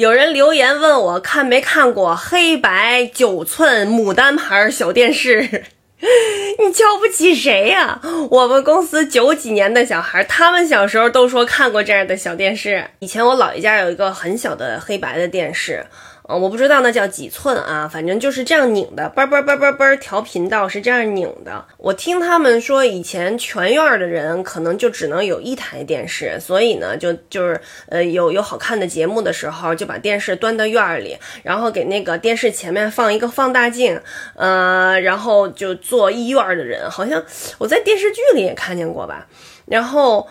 有人留言问我看没看过黑白九寸牡丹牌小电视。你瞧不起谁呀？我们公司九几年的小孩，他们小时候都说看过这样的小电视。以前我姥爷家有一个很小的黑白的电视。我不知道那叫几寸啊，反正就是这样拧的，嘣嘣嘣嘣嘣，调频道是这样拧的。我听他们说，以前全院的人可能就只能有一台电视，所以呢，就就是呃有有好看的节目的时候，就把电视端到院里，然后给那个电视前面放一个放大镜，呃，然后就做一院的人，好像我在电视剧里也看见过吧。然后，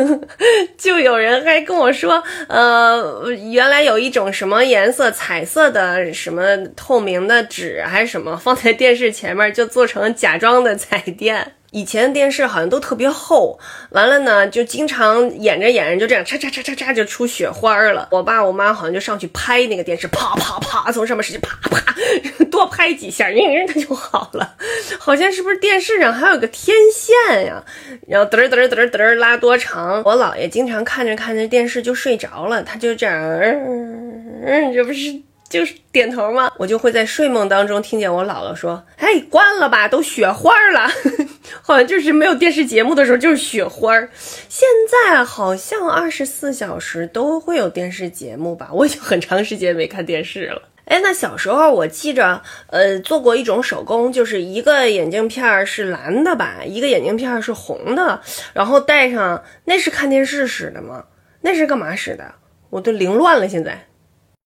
就有人还跟我说，呃，原来有一种什么颜色彩彩色的什么透明的纸还是什么，放在电视前面就做成假装的彩电。以前电视好像都特别厚，完了呢，就经常演着演着就这样，嚓嚓嚓嚓嚓就出雪花了。我爸我妈好像就上去拍那个电视，啪啪啪，从上面使劲啪啪，多拍几下，应它就好了。好像是不是电视上还有个天线呀？然后嘚嘚嘚嘚拉多长？我姥爷经常看着看着电视就睡着了，他就这样，嗯，这不是。就是点头吗？我就会在睡梦当中听见我姥姥说：“哎，关了吧，都雪花了。”好像就是没有电视节目的时候就是雪花。现在好像二十四小时都会有电视节目吧？我已经很长时间没看电视了。哎，那小时候我记着，呃，做过一种手工，就是一个眼镜片是蓝的吧，一个眼镜片是红的，然后戴上，那是看电视使的吗？那是干嘛使的？我都凌乱了，现在。